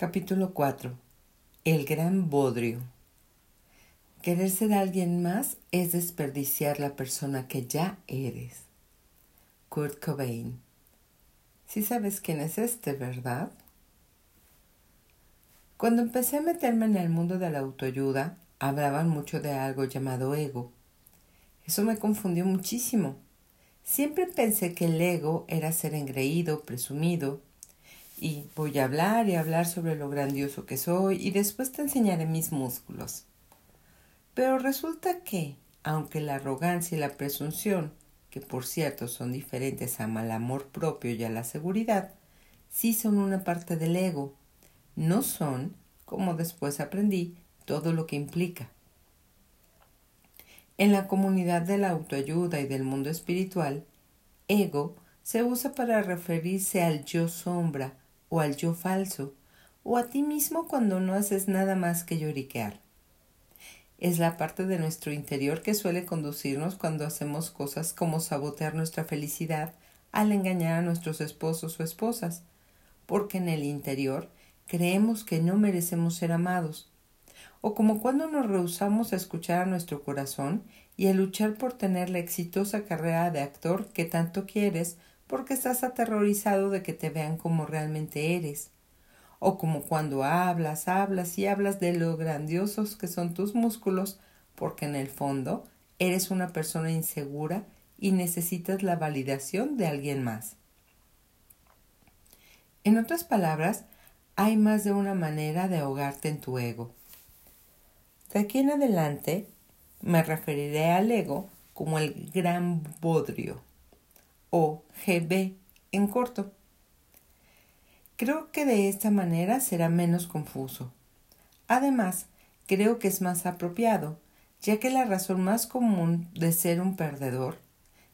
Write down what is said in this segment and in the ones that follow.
Capítulo 4. El gran bodrio. Querer ser alguien más es desperdiciar la persona que ya eres. Kurt Cobain. Si sabes quién es este, ¿verdad? Cuando empecé a meterme en el mundo de la autoayuda, hablaban mucho de algo llamado ego. Eso me confundió muchísimo. Siempre pensé que el ego era ser engreído, presumido, y voy a hablar y hablar sobre lo grandioso que soy y después te enseñaré mis músculos. Pero resulta que, aunque la arrogancia y la presunción, que por cierto son diferentes al amor propio y a la seguridad, sí son una parte del ego, no son, como después aprendí, todo lo que implica. En la comunidad de la autoayuda y del mundo espiritual, ego se usa para referirse al yo sombra, o al yo falso, o a ti mismo cuando no haces nada más que lloriquear. Es la parte de nuestro interior que suele conducirnos cuando hacemos cosas como sabotear nuestra felicidad al engañar a nuestros esposos o esposas, porque en el interior creemos que no merecemos ser amados, o como cuando nos rehusamos a escuchar a nuestro corazón y a luchar por tener la exitosa carrera de actor que tanto quieres porque estás aterrorizado de que te vean como realmente eres. O como cuando hablas, hablas y hablas de lo grandiosos que son tus músculos, porque en el fondo eres una persona insegura y necesitas la validación de alguien más. En otras palabras, hay más de una manera de ahogarte en tu ego. De aquí en adelante me referiré al ego como el gran bodrio o GB en corto. Creo que de esta manera será menos confuso. Además, creo que es más apropiado, ya que la razón más común de ser un perdedor,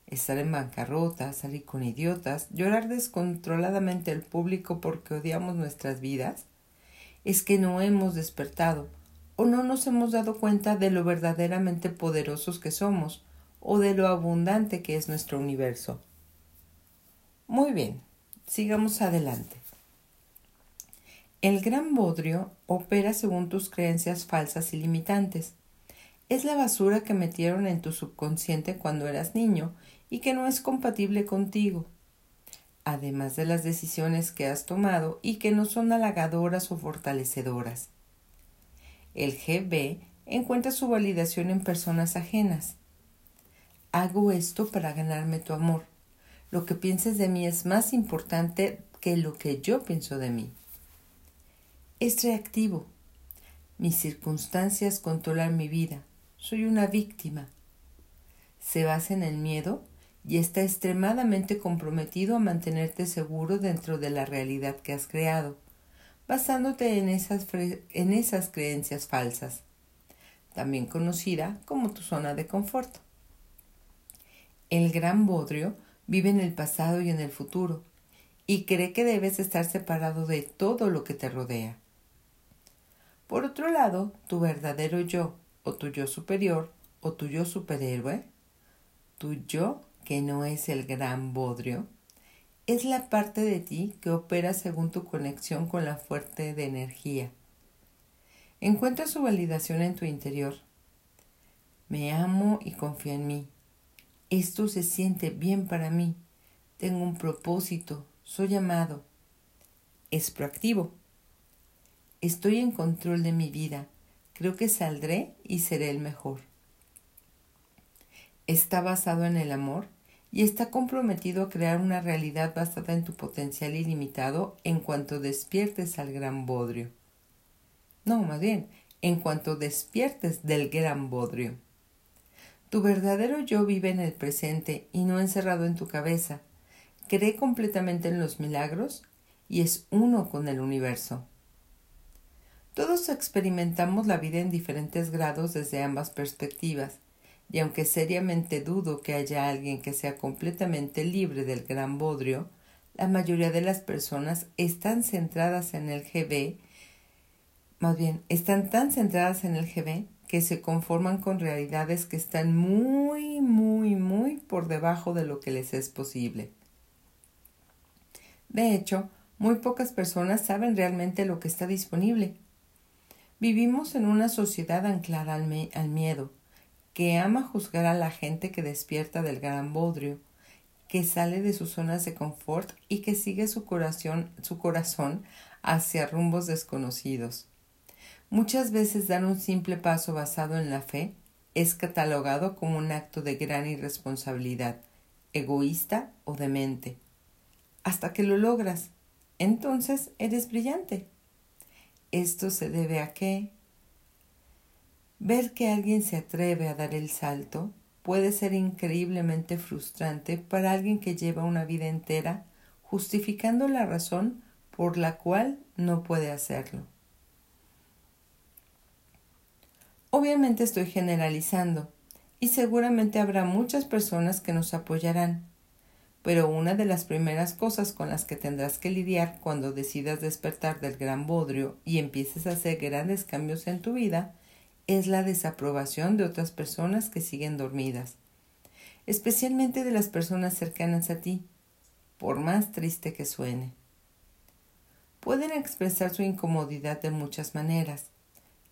estar en bancarrota, salir con idiotas, llorar descontroladamente al público porque odiamos nuestras vidas, es que no hemos despertado o no nos hemos dado cuenta de lo verdaderamente poderosos que somos o de lo abundante que es nuestro universo. Muy bien, sigamos adelante. El gran bodrio opera según tus creencias falsas y limitantes. Es la basura que metieron en tu subconsciente cuando eras niño y que no es compatible contigo, además de las decisiones que has tomado y que no son halagadoras o fortalecedoras. El GB encuentra su validación en personas ajenas. Hago esto para ganarme tu amor lo que pienses de mí es más importante que lo que yo pienso de mí. Es reactivo. Mis circunstancias controlan mi vida. Soy una víctima. Se basa en el miedo y está extremadamente comprometido a mantenerte seguro dentro de la realidad que has creado, basándote en esas, en esas creencias falsas, también conocida como tu zona de confort. El gran bodrio vive en el pasado y en el futuro, y cree que debes estar separado de todo lo que te rodea. Por otro lado, tu verdadero yo, o tu yo superior, o tu yo superhéroe, tu yo que no es el gran bodrio, es la parte de ti que opera según tu conexión con la fuerte de energía. Encuentra su validación en tu interior. Me amo y confío en mí. Esto se siente bien para mí. Tengo un propósito. Soy amado. Es proactivo. Estoy en control de mi vida. Creo que saldré y seré el mejor. Está basado en el amor y está comprometido a crear una realidad basada en tu potencial ilimitado en cuanto despiertes al gran bodrio. No, más bien, en cuanto despiertes del gran bodrio. Tu verdadero yo vive en el presente y no encerrado en tu cabeza. Cree completamente en los milagros y es uno con el universo. Todos experimentamos la vida en diferentes grados desde ambas perspectivas, y aunque seriamente dudo que haya alguien que sea completamente libre del gran bodrio, la mayoría de las personas están centradas en el GB, más bien, están tan centradas en el GB que se conforman con realidades que están muy, muy, muy por debajo de lo que les es posible. De hecho, Muy pocas personas saben realmente lo que está disponible. Vivimos en una sociedad anclada al, miedo, que ama juzgar a la gente que despierta del gran bodrio, que sale de sus zonas de confort y que sigue su corazón, hacia rumbos desconocidos. Muchas veces dar un simple paso basado en la fe es catalogado como un acto de gran irresponsabilidad, egoísta o demente. Hasta que lo logras, entonces eres brillante. Esto se debe a que ver que alguien se atreve a dar el salto puede ser increíblemente frustrante para alguien que lleva una vida entera justificando la razón por la cual no puede hacerlo. Obviamente estoy generalizando y seguramente habrá muchas personas que nos apoyarán, pero una de las primeras cosas con las que tendrás que lidiar cuando decidas despertar del gran bodrio y empieces a hacer grandes cambios en tu vida es la desaprobación de otras personas que siguen dormidas, especialmente de las personas cercanas a ti, por más triste que suene. Pueden expresar su incomodidad de muchas maneras,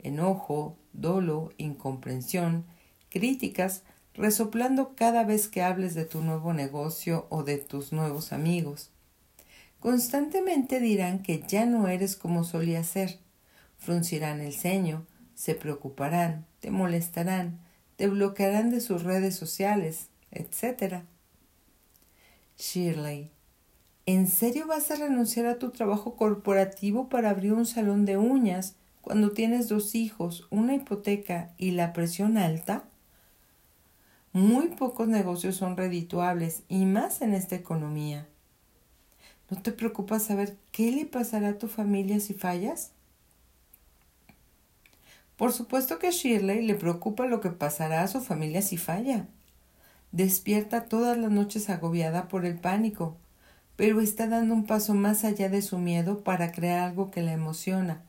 enojo, dolo, incomprensión, críticas resoplando cada vez que hables de tu nuevo negocio o de tus nuevos amigos. Constantemente dirán que ya no eres como solía ser, fruncirán el ceño, se preocuparán, te molestarán, te bloquearán de sus redes sociales, etc. Shirley, ¿en serio vas a renunciar a tu trabajo corporativo para abrir un salón de uñas cuando tienes dos hijos, una hipoteca y la presión alta? Muy pocos negocios son redituables y más en esta economía. ¿No te preocupas saber qué le pasará a tu familia si fallas? Por supuesto que a Shirley le preocupa lo que pasará a su familia si falla. Despierta todas las noches agobiada por el pánico, pero está dando un paso más allá de su miedo para crear algo que la emociona.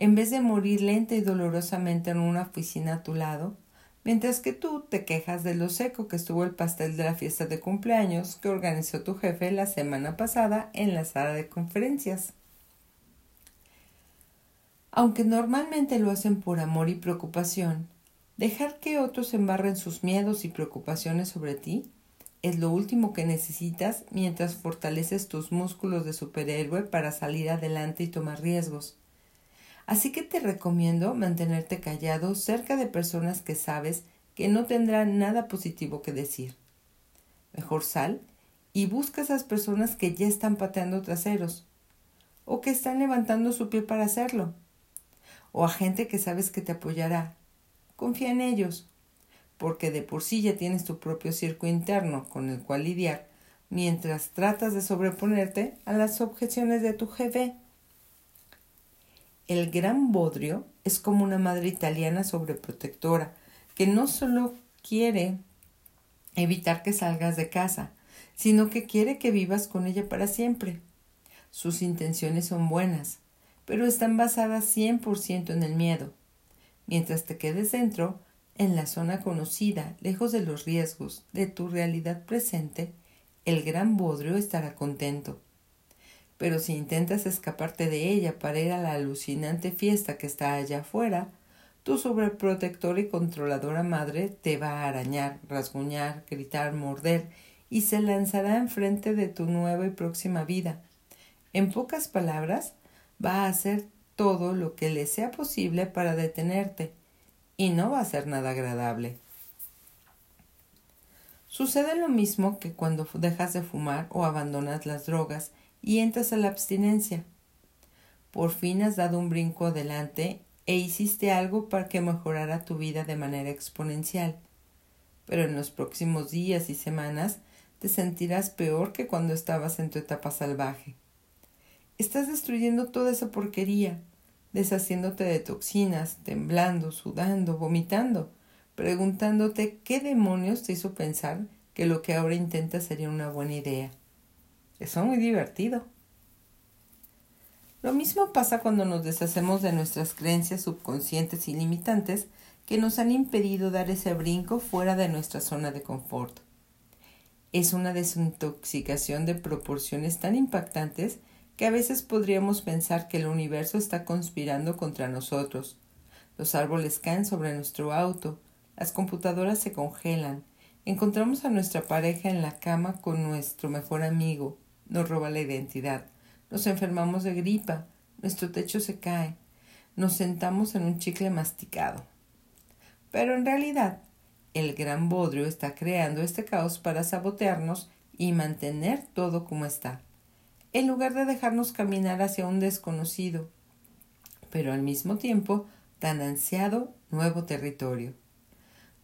En vez de morir lenta y dolorosamente en una oficina a tu lado, mientras que tú te quejas de lo seco que estuvo el pastel de la fiesta de cumpleaños que organizó tu jefe la semana pasada en la sala de conferencias. Aunque normalmente lo hacen por amor y preocupación, dejar que otros embarren sus miedos y preocupaciones sobre ti es lo último que necesitas mientras fortaleces tus músculos de superhéroe para salir adelante y tomar riesgos. Así que te recomiendo mantenerte callado cerca de personas que sabes que no tendrán nada positivo que decir. Mejor sal y busca esas personas que ya están pateando traseros o que están levantando su pie para hacerlo o a gente que sabes que te apoyará. Confía en ellos, porque de por sí ya tienes tu propio circo interno con el cual lidiar mientras tratas de sobreponerte a las objeciones de tu jefe. El gran bodrio es como una madre italiana sobreprotectora, que no solo quiere evitar que salgas de casa, sino que quiere que vivas con ella para siempre. Sus intenciones son buenas, pero están basadas 100% en el miedo. Mientras te quedes dentro, en la zona conocida, lejos de los riesgos de tu realidad presente, el gran bodrio estará contento pero si intentas escaparte de ella para ir a la alucinante fiesta que está allá afuera, tu sobreprotectora y controladora madre te va a arañar, rasguñar, gritar, morder y se lanzará enfrente de tu nueva y próxima vida. En pocas palabras, va a hacer todo lo que le sea posible para detenerte, y no va a ser nada agradable. Sucede lo mismo que cuando dejas de fumar o abandonas las drogas y entras a la abstinencia. Por fin has dado un brinco adelante e hiciste algo para que mejorara tu vida de manera exponencial. Pero en los próximos días y semanas te sentirás peor que cuando estabas en tu etapa salvaje. Estás destruyendo toda esa porquería, deshaciéndote de toxinas, temblando, sudando, vomitando, preguntándote qué demonios te hizo pensar que lo que ahora intentas sería una buena idea. Es muy divertido. Lo mismo pasa cuando nos deshacemos de nuestras creencias subconscientes y limitantes que nos han impedido dar ese brinco fuera de nuestra zona de confort. Es una desintoxicación de proporciones tan impactantes que a veces podríamos pensar que el universo está conspirando contra nosotros. Los árboles caen sobre nuestro auto, las computadoras se congelan, encontramos a nuestra pareja en la cama con nuestro mejor amigo, nos roba la identidad, nos enfermamos de gripa, nuestro techo se cae, nos sentamos en un chicle masticado. Pero en realidad, el gran bodrio está creando este caos para sabotearnos y mantener todo como está en lugar de dejarnos caminar hacia un desconocido, pero al mismo tiempo tan ansiado nuevo territorio.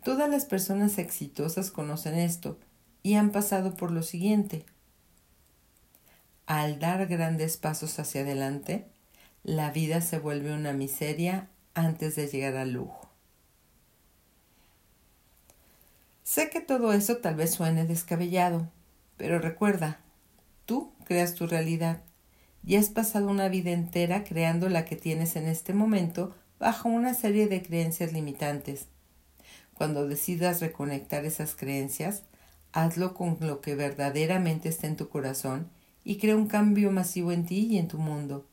Todas las personas exitosas conocen esto y han pasado por lo siguiente. Al dar grandes pasos hacia adelante, la vida se vuelve una miseria antes de llegar al lujo. Sé que todo eso tal vez suene descabellado, pero recuerda, Tú creas tu realidad y has pasado una vida entera creando la que tienes en este momento bajo una serie de creencias limitantes. Cuando decidas reconectar esas creencias, hazlo con lo que verdaderamente está en tu corazón y crea un cambio masivo en ti y en tu mundo.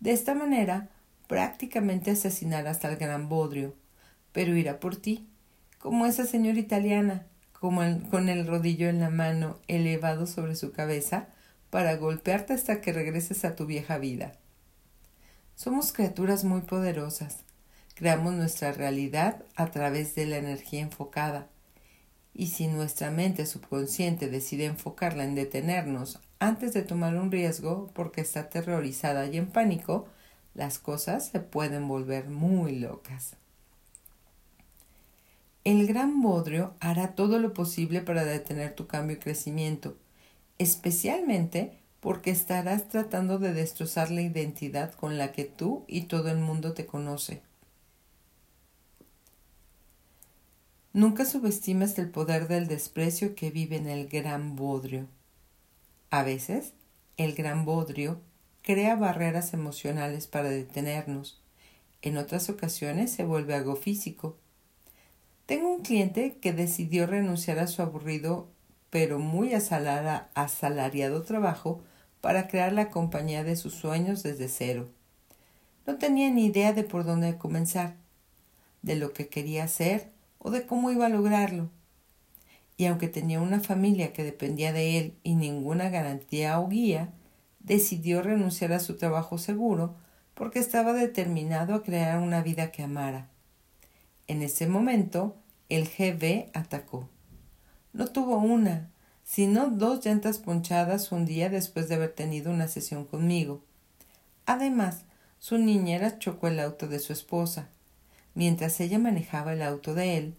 De esta manera, prácticamente asesinarás al gran Bodrio, pero irá por ti, como esa señora italiana como con el rodillo en la mano elevado sobre su cabeza para golpearte hasta que regreses a tu vieja vida. Somos criaturas muy poderosas. Creamos nuestra realidad a través de la energía enfocada. Y si nuestra mente subconsciente decide enfocarla en detenernos antes de tomar un riesgo porque está aterrorizada y en pánico, las cosas se pueden volver muy locas. El gran bodrio hará todo lo posible para detener tu cambio y crecimiento, especialmente porque estarás tratando de destrozar la identidad con la que tú y todo el mundo te conoce. Nunca subestimes el poder del desprecio que vive en el gran bodrio. A veces, el gran bodrio crea barreras emocionales para detenernos. En otras ocasiones se vuelve algo físico tengo un cliente que decidió renunciar a su aburrido pero muy asalariado trabajo para crear la compañía de sus sueños desde cero. No tenía ni idea de por dónde comenzar, de lo que quería hacer o de cómo iba a lograrlo. Y aunque tenía una familia que dependía de él y ninguna garantía o guía, decidió renunciar a su trabajo seguro porque estaba determinado a crear una vida que amara. En ese momento, el GB atacó. No tuvo una, sino dos llantas ponchadas un día después de haber tenido una sesión conmigo. Además, su niñera chocó el auto de su esposa. Mientras ella manejaba el auto de él,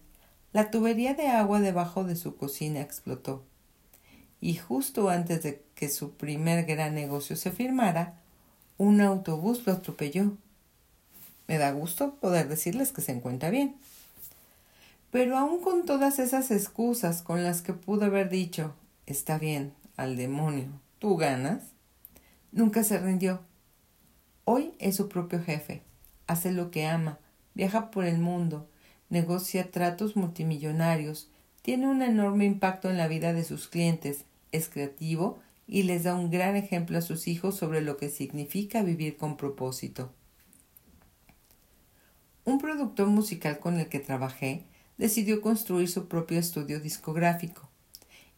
la tubería de agua debajo de su cocina explotó. Y justo antes de que su primer gran negocio se firmara, un autobús lo atropelló. Me da gusto poder decirles que se encuentra bien. Pero aun con todas esas excusas con las que pudo haber dicho, está bien, al demonio, tú ganas, nunca se rindió. Hoy es su propio jefe, hace lo que ama, viaja por el mundo, negocia tratos multimillonarios, tiene un enorme impacto en la vida de sus clientes, es creativo y les da un gran ejemplo a sus hijos sobre lo que significa vivir con propósito. Un productor musical con el que trabajé decidió construir su propio estudio discográfico.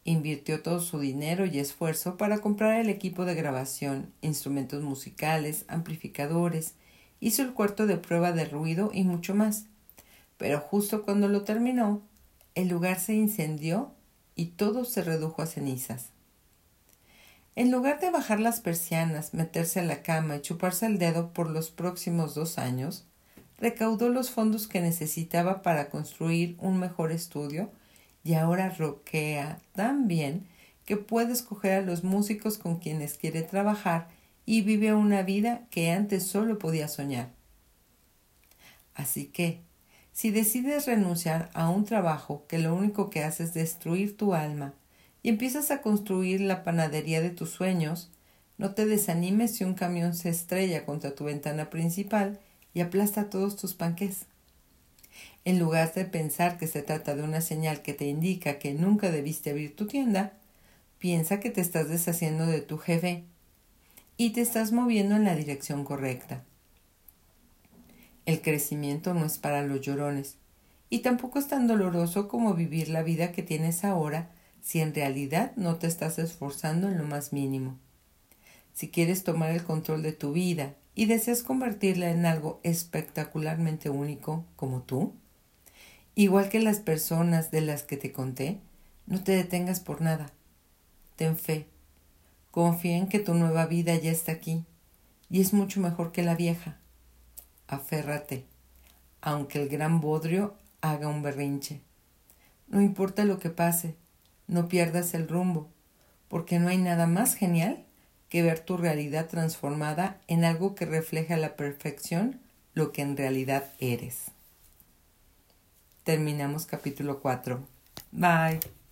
Invirtió todo su dinero y esfuerzo para comprar el equipo de grabación, instrumentos musicales, amplificadores, hizo el cuarto de prueba de ruido y mucho más. Pero justo cuando lo terminó, el lugar se incendió y todo se redujo a cenizas. En lugar de bajar las persianas, meterse a la cama y chuparse el dedo por los próximos dos años, recaudó los fondos que necesitaba para construir un mejor estudio y ahora roquea tan bien que puede escoger a los músicos con quienes quiere trabajar y vive una vida que antes solo podía soñar. Así que, si decides renunciar a un trabajo que lo único que hace es destruir tu alma y empiezas a construir la panadería de tus sueños, no te desanimes si un camión se estrella contra tu ventana principal y aplasta todos tus panques. En lugar de pensar que se trata de una señal que te indica que nunca debiste abrir tu tienda, piensa que te estás deshaciendo de tu jefe y te estás moviendo en la dirección correcta. El crecimiento no es para los llorones y tampoco es tan doloroso como vivir la vida que tienes ahora si en realidad no te estás esforzando en lo más mínimo. Si quieres tomar el control de tu vida y deseas convertirla en algo espectacularmente único como tú, igual que las personas de las que te conté, no te detengas por nada. Ten fe. Confía en que tu nueva vida ya está aquí y es mucho mejor que la vieja. Aférrate, aunque el gran bodrio haga un berrinche. No importa lo que pase, no pierdas el rumbo, porque no hay nada más genial que ver tu realidad transformada en algo que refleja a la perfección lo que en realidad eres. Terminamos capítulo 4. Bye.